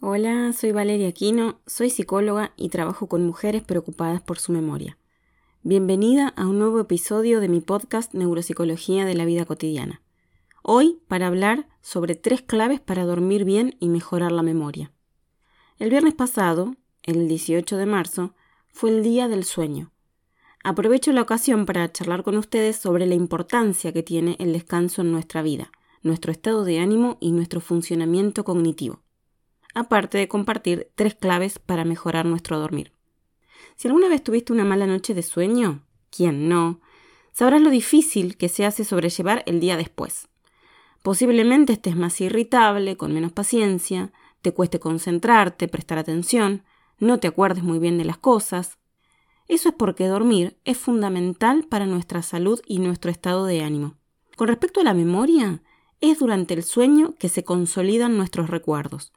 Hola, soy Valeria Aquino, soy psicóloga y trabajo con mujeres preocupadas por su memoria. Bienvenida a un nuevo episodio de mi podcast Neuropsicología de la Vida Cotidiana. Hoy para hablar sobre tres claves para dormir bien y mejorar la memoria. El viernes pasado, el 18 de marzo, fue el Día del Sueño. Aprovecho la ocasión para charlar con ustedes sobre la importancia que tiene el descanso en nuestra vida, nuestro estado de ánimo y nuestro funcionamiento cognitivo aparte de compartir tres claves para mejorar nuestro dormir. Si alguna vez tuviste una mala noche de sueño, ¿quién no? Sabrás lo difícil que se hace sobrellevar el día después. Posiblemente estés más irritable, con menos paciencia, te cueste concentrarte, prestar atención, no te acuerdes muy bien de las cosas. Eso es porque dormir es fundamental para nuestra salud y nuestro estado de ánimo. Con respecto a la memoria, es durante el sueño que se consolidan nuestros recuerdos,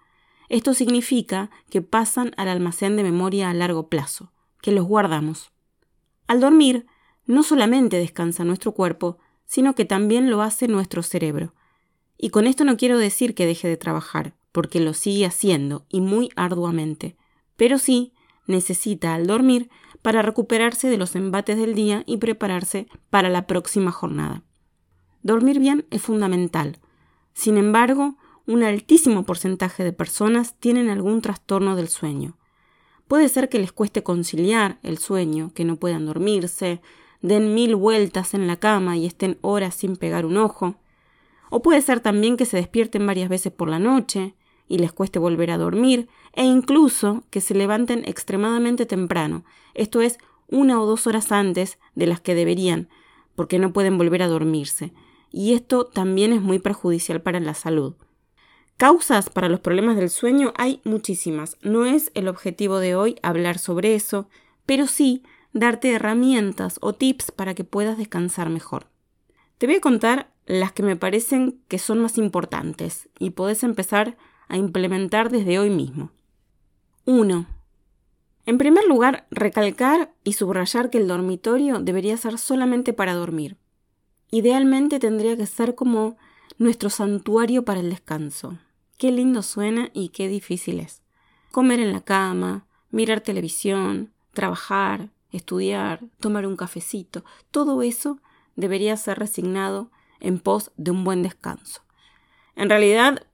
esto significa que pasan al almacén de memoria a largo plazo, que los guardamos. Al dormir, no solamente descansa nuestro cuerpo, sino que también lo hace nuestro cerebro. Y con esto no quiero decir que deje de trabajar, porque lo sigue haciendo y muy arduamente, pero sí necesita al dormir para recuperarse de los embates del día y prepararse para la próxima jornada. Dormir bien es fundamental. Sin embargo, un altísimo porcentaje de personas tienen algún trastorno del sueño. Puede ser que les cueste conciliar el sueño, que no puedan dormirse, den mil vueltas en la cama y estén horas sin pegar un ojo. O puede ser también que se despierten varias veces por la noche y les cueste volver a dormir, e incluso que se levanten extremadamente temprano, esto es, una o dos horas antes de las que deberían, porque no pueden volver a dormirse. Y esto también es muy perjudicial para la salud. Causas para los problemas del sueño hay muchísimas. No es el objetivo de hoy hablar sobre eso, pero sí darte herramientas o tips para que puedas descansar mejor. Te voy a contar las que me parecen que son más importantes y podés empezar a implementar desde hoy mismo. 1. En primer lugar, recalcar y subrayar que el dormitorio debería ser solamente para dormir. Idealmente tendría que ser como nuestro santuario para el descanso. Qué lindo suena y qué difícil es. Comer en la cama, mirar televisión, trabajar, estudiar, tomar un cafecito, todo eso debería ser resignado en pos de un buen descanso. En realidad,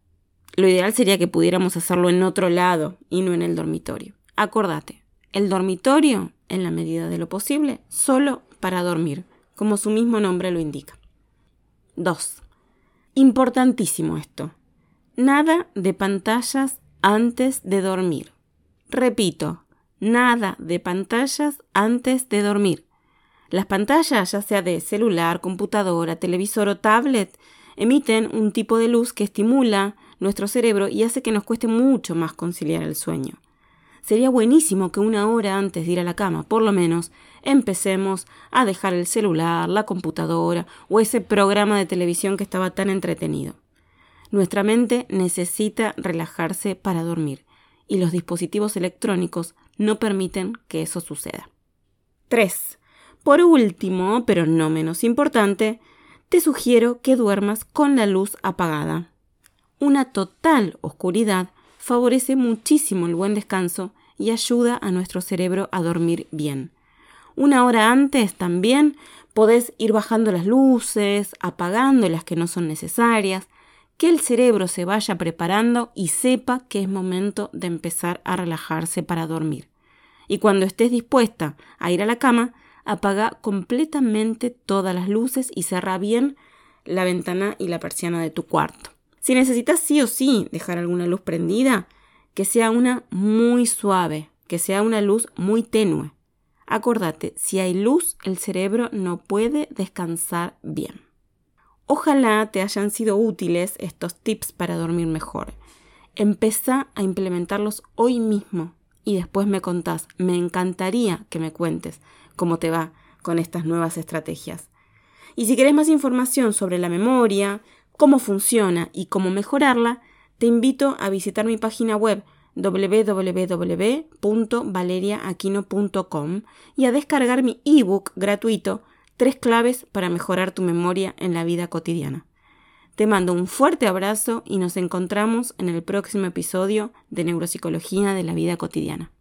lo ideal sería que pudiéramos hacerlo en otro lado y no en el dormitorio. Acordate, el dormitorio, en la medida de lo posible, solo para dormir, como su mismo nombre lo indica. 2. Importantísimo esto. Nada de pantallas antes de dormir. Repito, nada de pantallas antes de dormir. Las pantallas, ya sea de celular, computadora, televisor o tablet, emiten un tipo de luz que estimula nuestro cerebro y hace que nos cueste mucho más conciliar el sueño. Sería buenísimo que una hora antes de ir a la cama, por lo menos, empecemos a dejar el celular, la computadora o ese programa de televisión que estaba tan entretenido. Nuestra mente necesita relajarse para dormir y los dispositivos electrónicos no permiten que eso suceda. 3. Por último, pero no menos importante, te sugiero que duermas con la luz apagada. Una total oscuridad favorece muchísimo el buen descanso y ayuda a nuestro cerebro a dormir bien. Una hora antes también podés ir bajando las luces, apagando las que no son necesarias, que el cerebro se vaya preparando y sepa que es momento de empezar a relajarse para dormir. Y cuando estés dispuesta a ir a la cama, apaga completamente todas las luces y cerra bien la ventana y la persiana de tu cuarto. Si necesitas sí o sí dejar alguna luz prendida, que sea una muy suave, que sea una luz muy tenue. Acordate, si hay luz, el cerebro no puede descansar bien. Ojalá te hayan sido útiles estos tips para dormir mejor. Empezá a implementarlos hoy mismo y después me contás. Me encantaría que me cuentes cómo te va con estas nuevas estrategias. Y si querés más información sobre la memoria, cómo funciona y cómo mejorarla, te invito a visitar mi página web www.valeriaaquino.com y a descargar mi ebook gratuito Tres claves para mejorar tu memoria en la vida cotidiana. Te mando un fuerte abrazo y nos encontramos en el próximo episodio de Neuropsicología de la Vida Cotidiana.